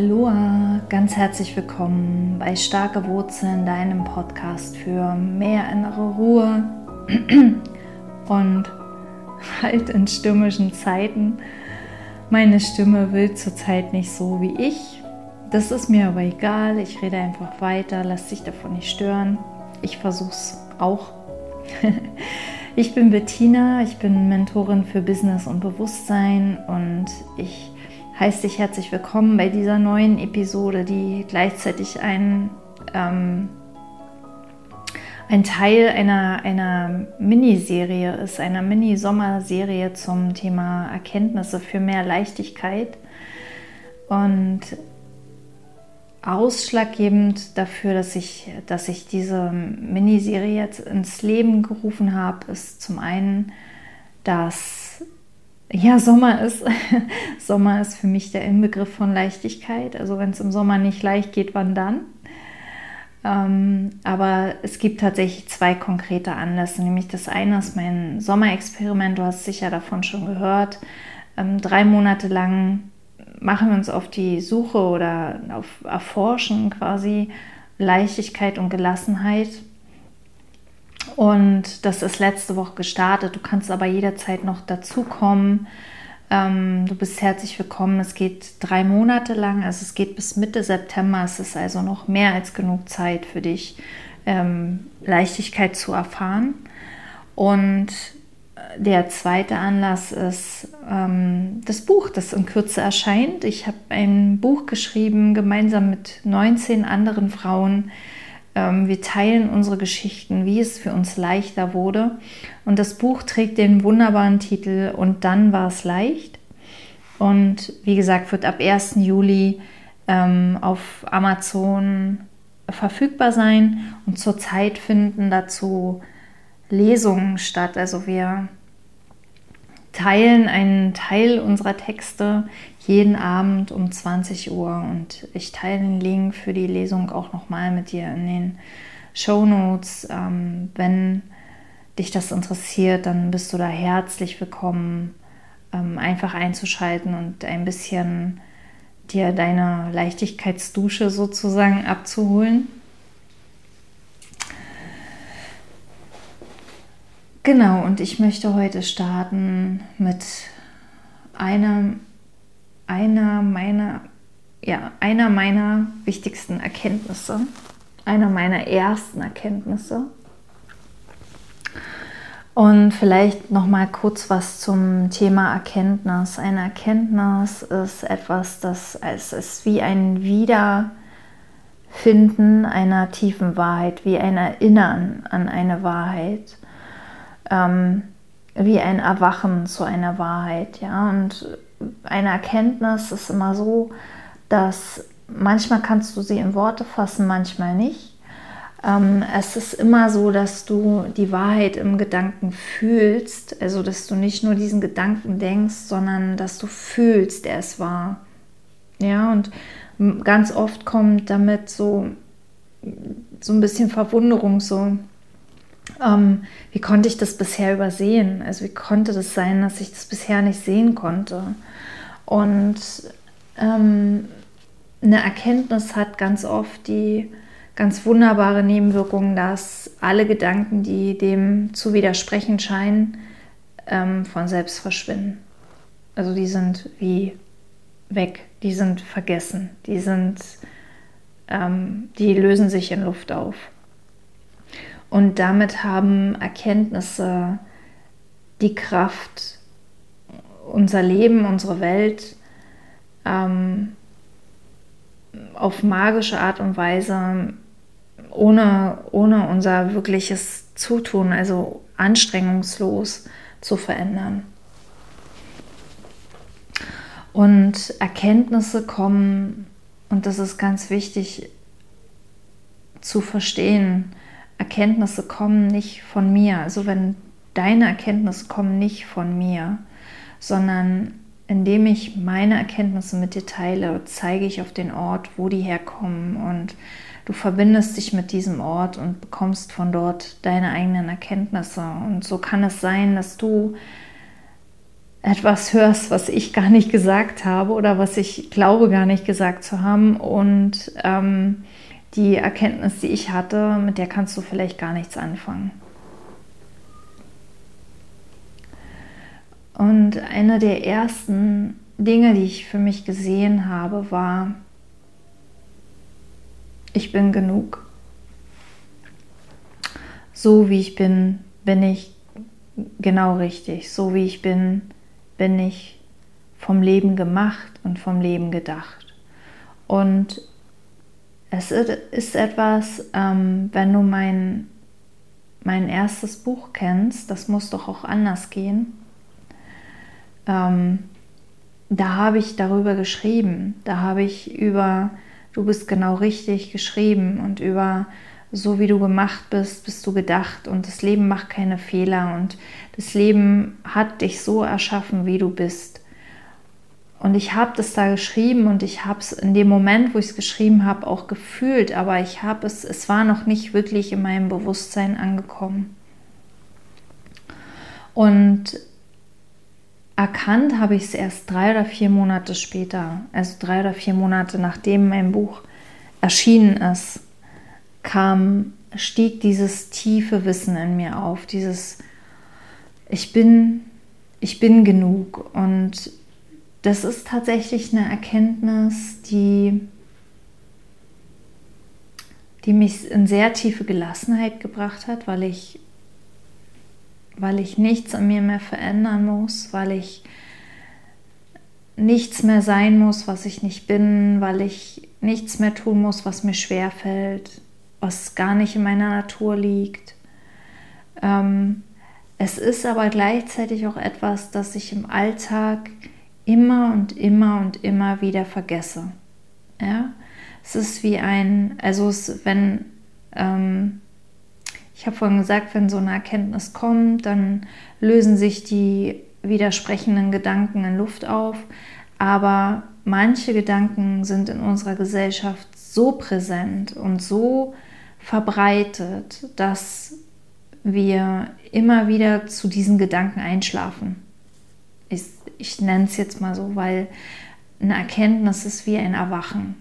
Aloha, ganz herzlich willkommen bei Starke Wurzeln, deinem Podcast für mehr innere Ruhe und halt in stürmischen Zeiten. Meine Stimme will zurzeit nicht so wie ich. Das ist mir aber egal. Ich rede einfach weiter, lass dich davon nicht stören. Ich versuche es auch. ich bin Bettina, ich bin Mentorin für Business und Bewusstsein und ich heiße dich herzlich willkommen bei dieser neuen Episode, die gleichzeitig ein, ähm, ein Teil einer, einer Miniserie ist, einer Mini-Sommerserie zum Thema Erkenntnisse für mehr Leichtigkeit. Und ausschlaggebend dafür, dass ich, dass ich diese Miniserie jetzt ins Leben gerufen habe, ist zum einen, dass ja, Sommer ist, Sommer ist für mich der Inbegriff von Leichtigkeit. Also wenn es im Sommer nicht leicht geht, wann dann? Ähm, aber es gibt tatsächlich zwei konkrete Anlässe. Nämlich das eine ist mein Sommerexperiment, du hast sicher davon schon gehört. Ähm, drei Monate lang machen wir uns auf die Suche oder auf Erforschen quasi Leichtigkeit und Gelassenheit und das ist letzte Woche gestartet. Du kannst aber jederzeit noch dazukommen. Ähm, du bist herzlich willkommen. Es geht drei Monate lang, also es geht bis Mitte September. Es ist also noch mehr als genug Zeit für dich, ähm, Leichtigkeit zu erfahren. Und der zweite Anlass ist ähm, das Buch, das in Kürze erscheint. Ich habe ein Buch geschrieben, gemeinsam mit 19 anderen Frauen, wir teilen unsere Geschichten, wie es für uns leichter wurde. Und das Buch trägt den wunderbaren Titel Und dann war es leicht. Und wie gesagt, wird ab 1. Juli ähm, auf Amazon verfügbar sein. Und zurzeit finden dazu Lesungen statt. Also wir teilen einen Teil unserer Texte jeden Abend um 20 Uhr und ich teile den Link für die Lesung auch nochmal mit dir in den Show Notes. Ähm, wenn dich das interessiert, dann bist du da herzlich willkommen, ähm, einfach einzuschalten und ein bisschen dir deine Leichtigkeitsdusche sozusagen abzuholen. Genau, und ich möchte heute starten mit einem, einer meiner, ja, einer meiner wichtigsten Erkenntnisse, einer meiner ersten Erkenntnisse. Und vielleicht noch mal kurz was zum Thema Erkenntnis. Eine Erkenntnis ist etwas, das es ist wie ein Wiederfinden einer tiefen Wahrheit, wie ein Erinnern an eine Wahrheit ähm, wie ein Erwachen zu einer Wahrheit. Ja? Und eine Erkenntnis ist immer so, dass manchmal kannst du sie in Worte fassen, manchmal nicht. Ähm, es ist immer so, dass du die Wahrheit im Gedanken fühlst, also dass du nicht nur diesen Gedanken denkst, sondern dass du fühlst, er ist wahr. Ja, und ganz oft kommt damit so, so ein bisschen Verwunderung, so, ähm, wie konnte ich das bisher übersehen? Also wie konnte das sein, dass ich das bisher nicht sehen konnte? Und ähm, eine Erkenntnis hat ganz oft die ganz wunderbare Nebenwirkung, dass alle Gedanken, die dem zu widersprechen scheinen, ähm, von selbst verschwinden. Also die sind wie weg, die sind vergessen, die sind, ähm, die lösen sich in Luft auf. Und damit haben Erkenntnisse die Kraft, unser Leben, unsere Welt ähm, auf magische Art und Weise, ohne, ohne unser wirkliches Zutun, also anstrengungslos zu verändern. Und Erkenntnisse kommen, und das ist ganz wichtig zu verstehen, Erkenntnisse kommen nicht von mir. Also wenn deine Erkenntnisse kommen nicht von mir, sondern indem ich meine Erkenntnisse mit dir teile, zeige ich auf den Ort, wo die herkommen und du verbindest dich mit diesem Ort und bekommst von dort deine eigenen Erkenntnisse. Und so kann es sein, dass du etwas hörst, was ich gar nicht gesagt habe oder was ich glaube gar nicht gesagt zu haben und ähm, die Erkenntnis, die ich hatte, mit der kannst du vielleicht gar nichts anfangen. Und eine der ersten Dinge, die ich für mich gesehen habe, war, ich bin genug. So wie ich bin, bin ich genau richtig. So wie ich bin, bin ich vom Leben gemacht und vom Leben gedacht. Und es ist etwas, ähm, wenn du mein, mein erstes Buch kennst, das muss doch auch anders gehen. Ähm, da habe ich darüber geschrieben. Da habe ich über, du bist genau richtig geschrieben und über so wie du gemacht bist, bist du gedacht und das Leben macht keine Fehler und das Leben hat dich so erschaffen, wie du bist. Und ich habe das da geschrieben und ich habe es in dem Moment, wo ich es geschrieben habe, auch gefühlt, aber ich habe es, es war noch nicht wirklich in meinem Bewusstsein angekommen. Und erkannt habe ich es erst drei oder vier Monate später, also drei oder vier Monate nachdem mein Buch erschienen ist, kam, stieg dieses tiefe Wissen in mir auf, dieses ich bin, ich bin genug. Und das ist tatsächlich eine Erkenntnis, die, die mich in sehr tiefe Gelassenheit gebracht hat, weil ich weil ich nichts an mir mehr verändern muss, weil ich nichts mehr sein muss, was ich nicht bin, weil ich nichts mehr tun muss, was mir schwer fällt, was gar nicht in meiner Natur liegt. Ähm, es ist aber gleichzeitig auch etwas, das ich im Alltag immer und immer und immer wieder vergesse. Ja? Es ist wie ein, also es, wenn ähm, ich habe vorhin gesagt, wenn so eine Erkenntnis kommt, dann lösen sich die widersprechenden Gedanken in Luft auf. Aber manche Gedanken sind in unserer Gesellschaft so präsent und so verbreitet, dass wir immer wieder zu diesen Gedanken einschlafen. Ich, ich nenne es jetzt mal so, weil eine Erkenntnis ist wie ein Erwachen.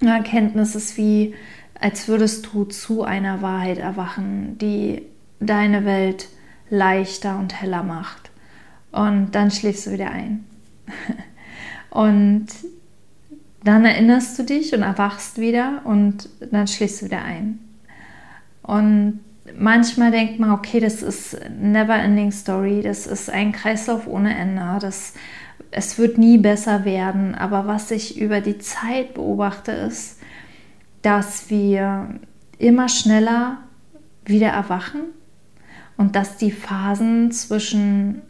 Eine Erkenntnis ist wie als würdest du zu einer Wahrheit erwachen, die deine Welt leichter und heller macht. Und dann schläfst du wieder ein. Und dann erinnerst du dich und erwachst wieder und dann schläfst du wieder ein. Und manchmal denkt man, okay, das ist never ending story, das ist ein Kreislauf ohne Ende, das, es wird nie besser werden. Aber was ich über die Zeit beobachte, ist, dass wir immer schneller wieder erwachen und dass die Phasen zwischen,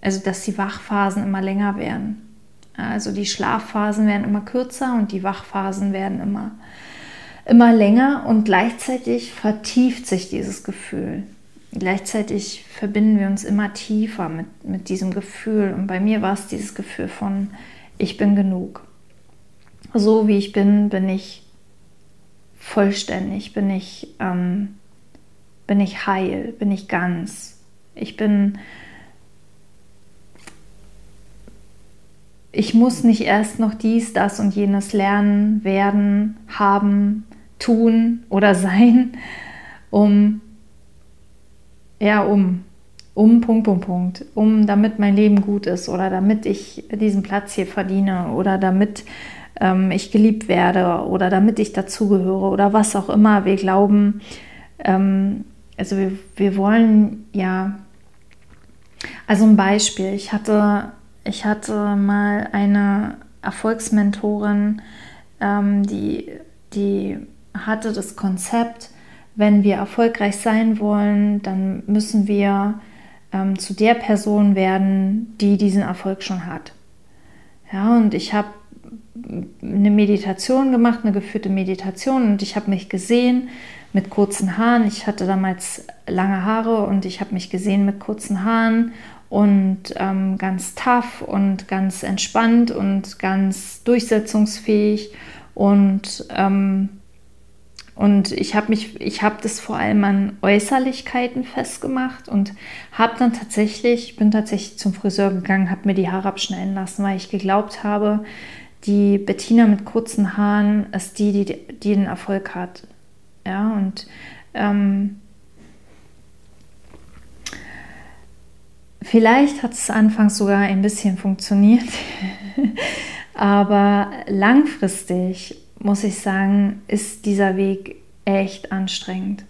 also dass die Wachphasen immer länger werden. Also die Schlafphasen werden immer kürzer und die Wachphasen werden immer, immer länger und gleichzeitig vertieft sich dieses Gefühl. Gleichzeitig verbinden wir uns immer tiefer mit, mit diesem Gefühl. Und bei mir war es dieses Gefühl von, ich bin genug. So wie ich bin, bin ich vollständig, bin ich, ähm, bin ich heil, bin ich ganz. Ich bin, ich muss nicht erst noch dies, das und jenes lernen, werden, haben, tun oder sein, um, ja, um, um, Punkt, Punkt, Punkt, um, damit mein Leben gut ist oder damit ich diesen Platz hier verdiene oder damit ähm, ich geliebt werde oder damit ich dazugehöre oder was auch immer. Wir glauben, ähm, also wir, wir wollen ja, also ein Beispiel, ich hatte, ich hatte mal eine Erfolgsmentorin, ähm, die, die hatte das Konzept, wenn wir erfolgreich sein wollen, dann müssen wir ähm, zu der Person werden, die diesen Erfolg schon hat. Ja, und ich habe eine Meditation gemacht, eine geführte Meditation und ich habe mich gesehen mit kurzen Haaren. Ich hatte damals lange Haare und ich habe mich gesehen mit kurzen Haaren und ähm, ganz tough und ganz entspannt und ganz durchsetzungsfähig und ähm, Und ich habe mich, ich habe das vor allem an Äußerlichkeiten festgemacht und habe dann tatsächlich, ich bin tatsächlich zum Friseur gegangen, habe mir die Haare abschneiden lassen, weil ich geglaubt habe, die Bettina mit kurzen Haaren ist die, die, die den Erfolg hat. Ja, und ähm, vielleicht hat es anfangs sogar ein bisschen funktioniert, aber langfristig muss ich sagen, ist dieser Weg echt anstrengend,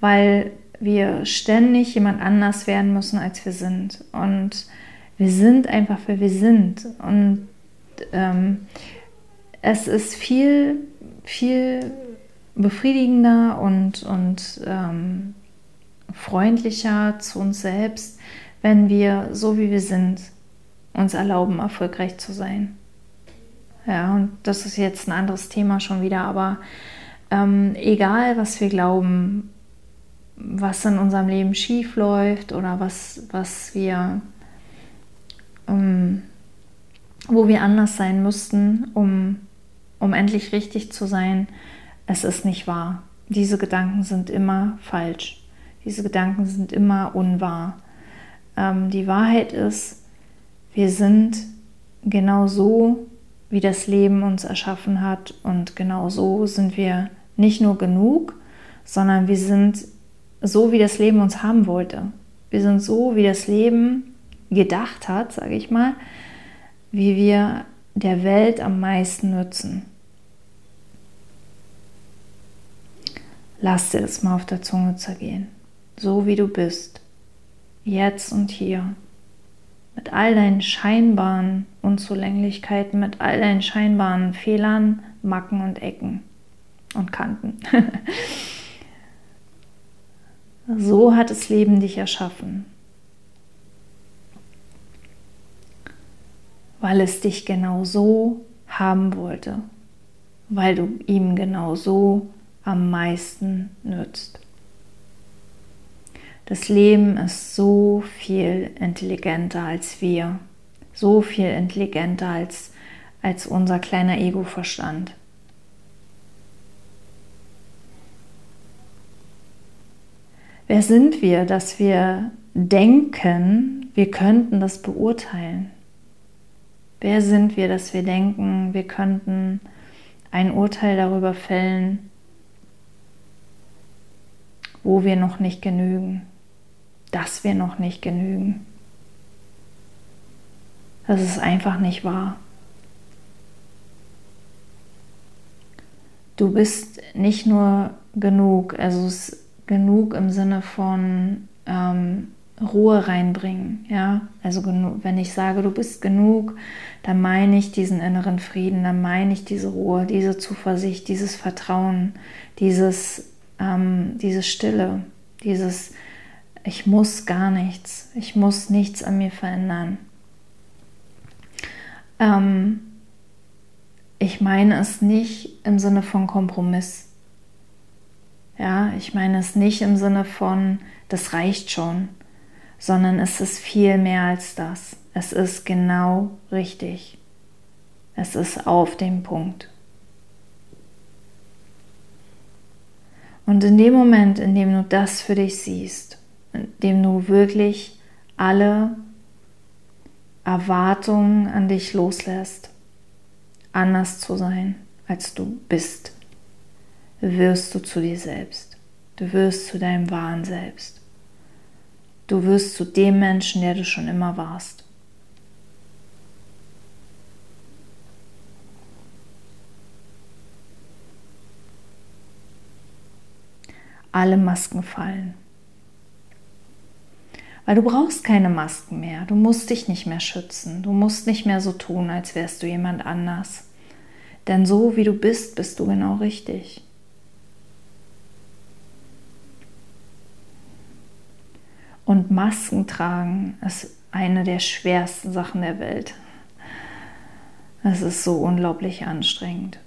weil wir ständig jemand anders werden müssen, als wir sind. Und wir sind einfach, wer wir sind. Und ähm, es ist viel, viel befriedigender und, und ähm, freundlicher zu uns selbst, wenn wir so wie wir sind, uns erlauben, erfolgreich zu sein. Ja, und das ist jetzt ein anderes Thema schon wieder, aber ähm, egal, was wir glauben, was in unserem Leben schief läuft oder was, was wir, ähm, wo wir anders sein müssten, um, um endlich richtig zu sein, es ist nicht wahr. Diese Gedanken sind immer falsch. Diese Gedanken sind immer unwahr. Ähm, die Wahrheit ist, wir sind genau so, wie das Leben uns erschaffen hat. Und genau so sind wir nicht nur genug, sondern wir sind so, wie das Leben uns haben wollte. Wir sind so, wie das Leben gedacht hat, sage ich mal, wie wir der Welt am meisten nützen. Lass dir das mal auf der Zunge zergehen. So wie du bist. Jetzt und hier mit all deinen scheinbaren Unzulänglichkeiten, mit all deinen scheinbaren Fehlern, Macken und Ecken und Kanten. so hat das Leben dich erschaffen, weil es dich genau so haben wollte, weil du ihm genau so am meisten nützt. Das Leben ist so viel intelligenter als wir, so viel intelligenter als, als unser kleiner Ego-Verstand. Wer sind wir, dass wir denken, wir könnten das beurteilen? Wer sind wir, dass wir denken, wir könnten ein Urteil darüber fällen, wo wir noch nicht genügen? dass wir noch nicht genügen. Das ist einfach nicht wahr. Du bist nicht nur genug, also es ist genug im Sinne von ähm, Ruhe reinbringen, ja. Also wenn ich sage, du bist genug, dann meine ich diesen inneren Frieden, dann meine ich diese Ruhe, diese Zuversicht, dieses Vertrauen, dieses, ähm, diese Stille, dieses ich muss gar nichts. Ich muss nichts an mir verändern. Ähm, ich meine es nicht im Sinne von Kompromiss. Ja, ich meine es nicht im Sinne von, das reicht schon, sondern es ist viel mehr als das. Es ist genau richtig. Es ist auf dem Punkt. Und in dem Moment, in dem du das für dich siehst, indem du wirklich alle Erwartungen an dich loslässt, anders zu sein, als du bist, wirst du zu dir selbst. Du wirst zu deinem wahren Selbst. Du wirst zu dem Menschen, der du schon immer warst. Alle Masken fallen. Weil du brauchst keine Masken mehr. Du musst dich nicht mehr schützen. Du musst nicht mehr so tun, als wärst du jemand anders. Denn so wie du bist, bist du genau richtig. Und Masken tragen ist eine der schwersten Sachen der Welt. Es ist so unglaublich anstrengend.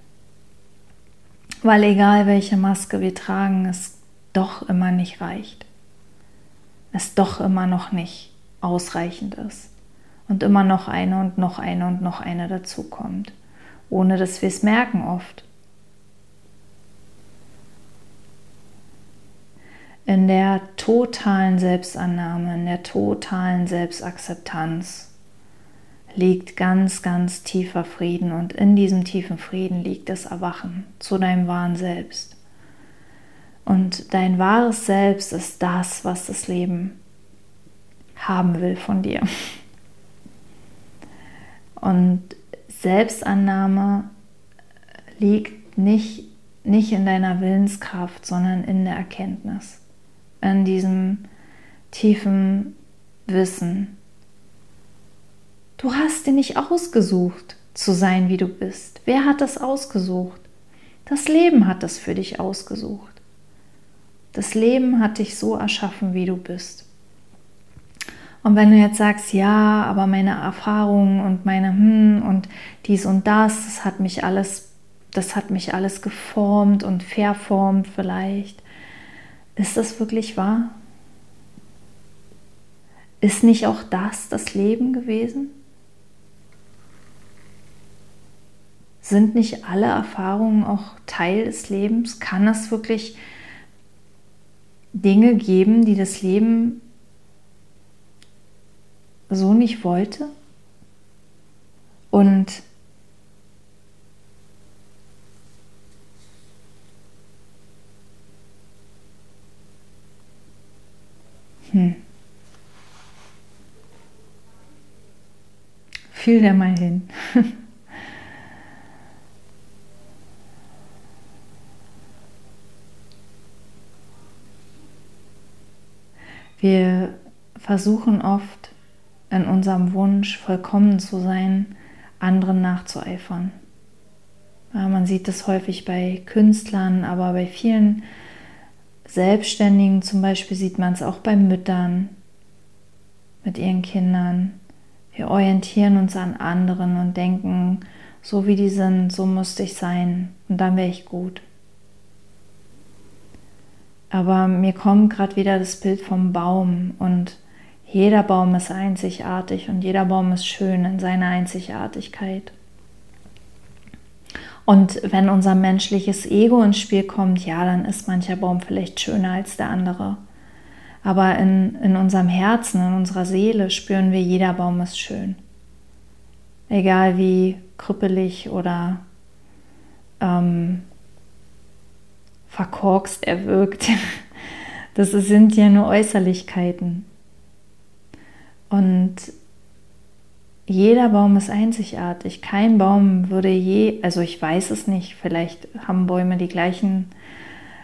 Weil egal welche Maske wir tragen, es doch immer nicht reicht es doch immer noch nicht ausreichend ist und immer noch eine und noch eine und noch eine dazukommt, ohne dass wir es merken oft. In der totalen Selbstannahme, in der totalen Selbstakzeptanz liegt ganz, ganz tiefer Frieden und in diesem tiefen Frieden liegt das Erwachen zu deinem wahren Selbst. Und dein wahres Selbst ist das, was das Leben haben will von dir. Und Selbstannahme liegt nicht, nicht in deiner Willenskraft, sondern in der Erkenntnis, in diesem tiefen Wissen. Du hast dir nicht ausgesucht, zu sein, wie du bist. Wer hat das ausgesucht? Das Leben hat das für dich ausgesucht. Das Leben hat dich so erschaffen, wie du bist. Und wenn du jetzt sagst, ja, aber meine Erfahrungen und meine hm und dies und das, das hat mich alles, das hat mich alles geformt und verformt vielleicht. Ist das wirklich wahr? Ist nicht auch das das Leben gewesen? Sind nicht alle Erfahrungen auch Teil des Lebens? Kann es wirklich Dinge geben, die das Leben so nicht wollte. Und hm. Fühl da mal hin. Wir versuchen oft in unserem Wunsch, vollkommen zu sein, anderen nachzueifern. Ja, man sieht das häufig bei Künstlern, aber bei vielen Selbstständigen zum Beispiel sieht man es auch bei Müttern mit ihren Kindern. Wir orientieren uns an anderen und denken, so wie die sind, so müsste ich sein und dann wäre ich gut. Aber mir kommt gerade wieder das Bild vom Baum und jeder Baum ist einzigartig und jeder Baum ist schön in seiner Einzigartigkeit. Und wenn unser menschliches Ego ins Spiel kommt, ja, dann ist mancher Baum vielleicht schöner als der andere. Aber in, in unserem Herzen, in unserer Seele spüren wir, jeder Baum ist schön. Egal wie krüppelig oder ähm, verkorkst er wirkt. Das sind ja nur Äußerlichkeiten. Und jeder Baum ist einzigartig. Kein Baum würde je, also ich weiß es nicht, vielleicht haben Bäume die gleichen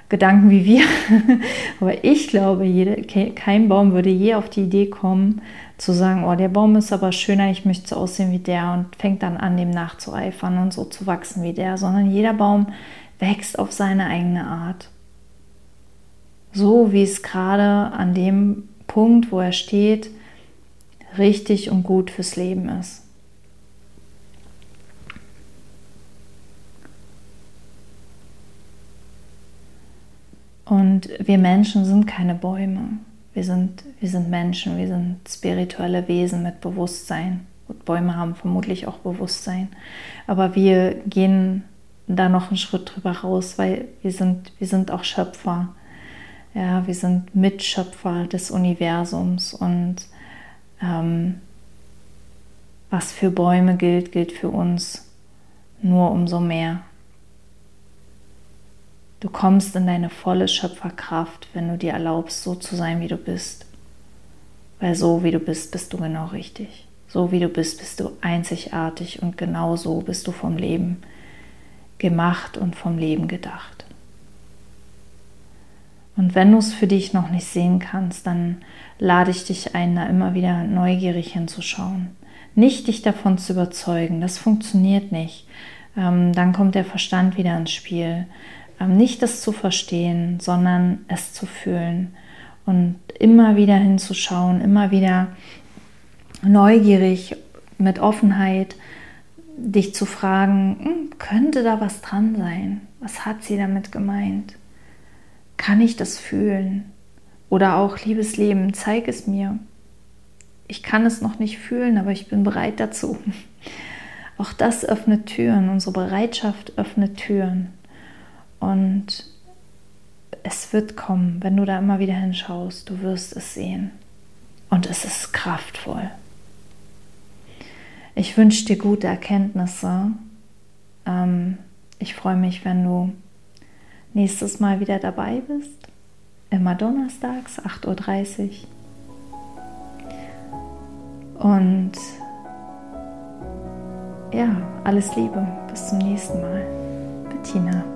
Gedanken wie wir, aber ich glaube, jede, kein Baum würde je auf die Idee kommen, zu sagen, oh, der Baum ist aber schöner, ich möchte so aussehen wie der und fängt dann an, dem nachzueifern und so zu wachsen wie der, sondern jeder Baum wächst auf seine eigene Art. So wie es gerade an dem Punkt, wo er steht, richtig und gut fürs Leben ist. Und wir Menschen sind keine Bäume. Wir sind, wir sind Menschen, wir sind spirituelle Wesen mit Bewusstsein. Und Bäume haben vermutlich auch Bewusstsein. Aber wir gehen da noch einen Schritt drüber raus, weil wir sind, wir sind auch Schöpfer. Ja, wir sind Mitschöpfer des Universums und ähm, was für Bäume gilt, gilt für uns nur umso mehr. Du kommst in deine volle Schöpferkraft, wenn du dir erlaubst, so zu sein, wie du bist. Weil so wie du bist, bist du genau richtig. So wie du bist, bist du einzigartig und genau so bist du vom Leben gemacht und vom Leben gedacht. Und wenn du es für dich noch nicht sehen kannst, dann lade ich dich ein, da immer wieder neugierig hinzuschauen. Nicht dich davon zu überzeugen, das funktioniert nicht. Ähm, dann kommt der Verstand wieder ins Spiel. Ähm, nicht das zu verstehen, sondern es zu fühlen und immer wieder hinzuschauen, immer wieder neugierig mit Offenheit dich zu fragen, hm, könnte da was dran sein? Was hat sie damit gemeint? Kann ich das fühlen? Oder auch, liebes Leben, zeig es mir. Ich kann es noch nicht fühlen, aber ich bin bereit dazu. Auch das öffnet Türen, unsere Bereitschaft öffnet Türen. Und es wird kommen, wenn du da immer wieder hinschaust, du wirst es sehen. Und es ist kraftvoll. Ich wünsche dir gute Erkenntnisse. Ähm, ich freue mich, wenn du nächstes Mal wieder dabei bist. Immer donnerstags, 8.30 Uhr. Und ja, alles Liebe. Bis zum nächsten Mal. Bettina.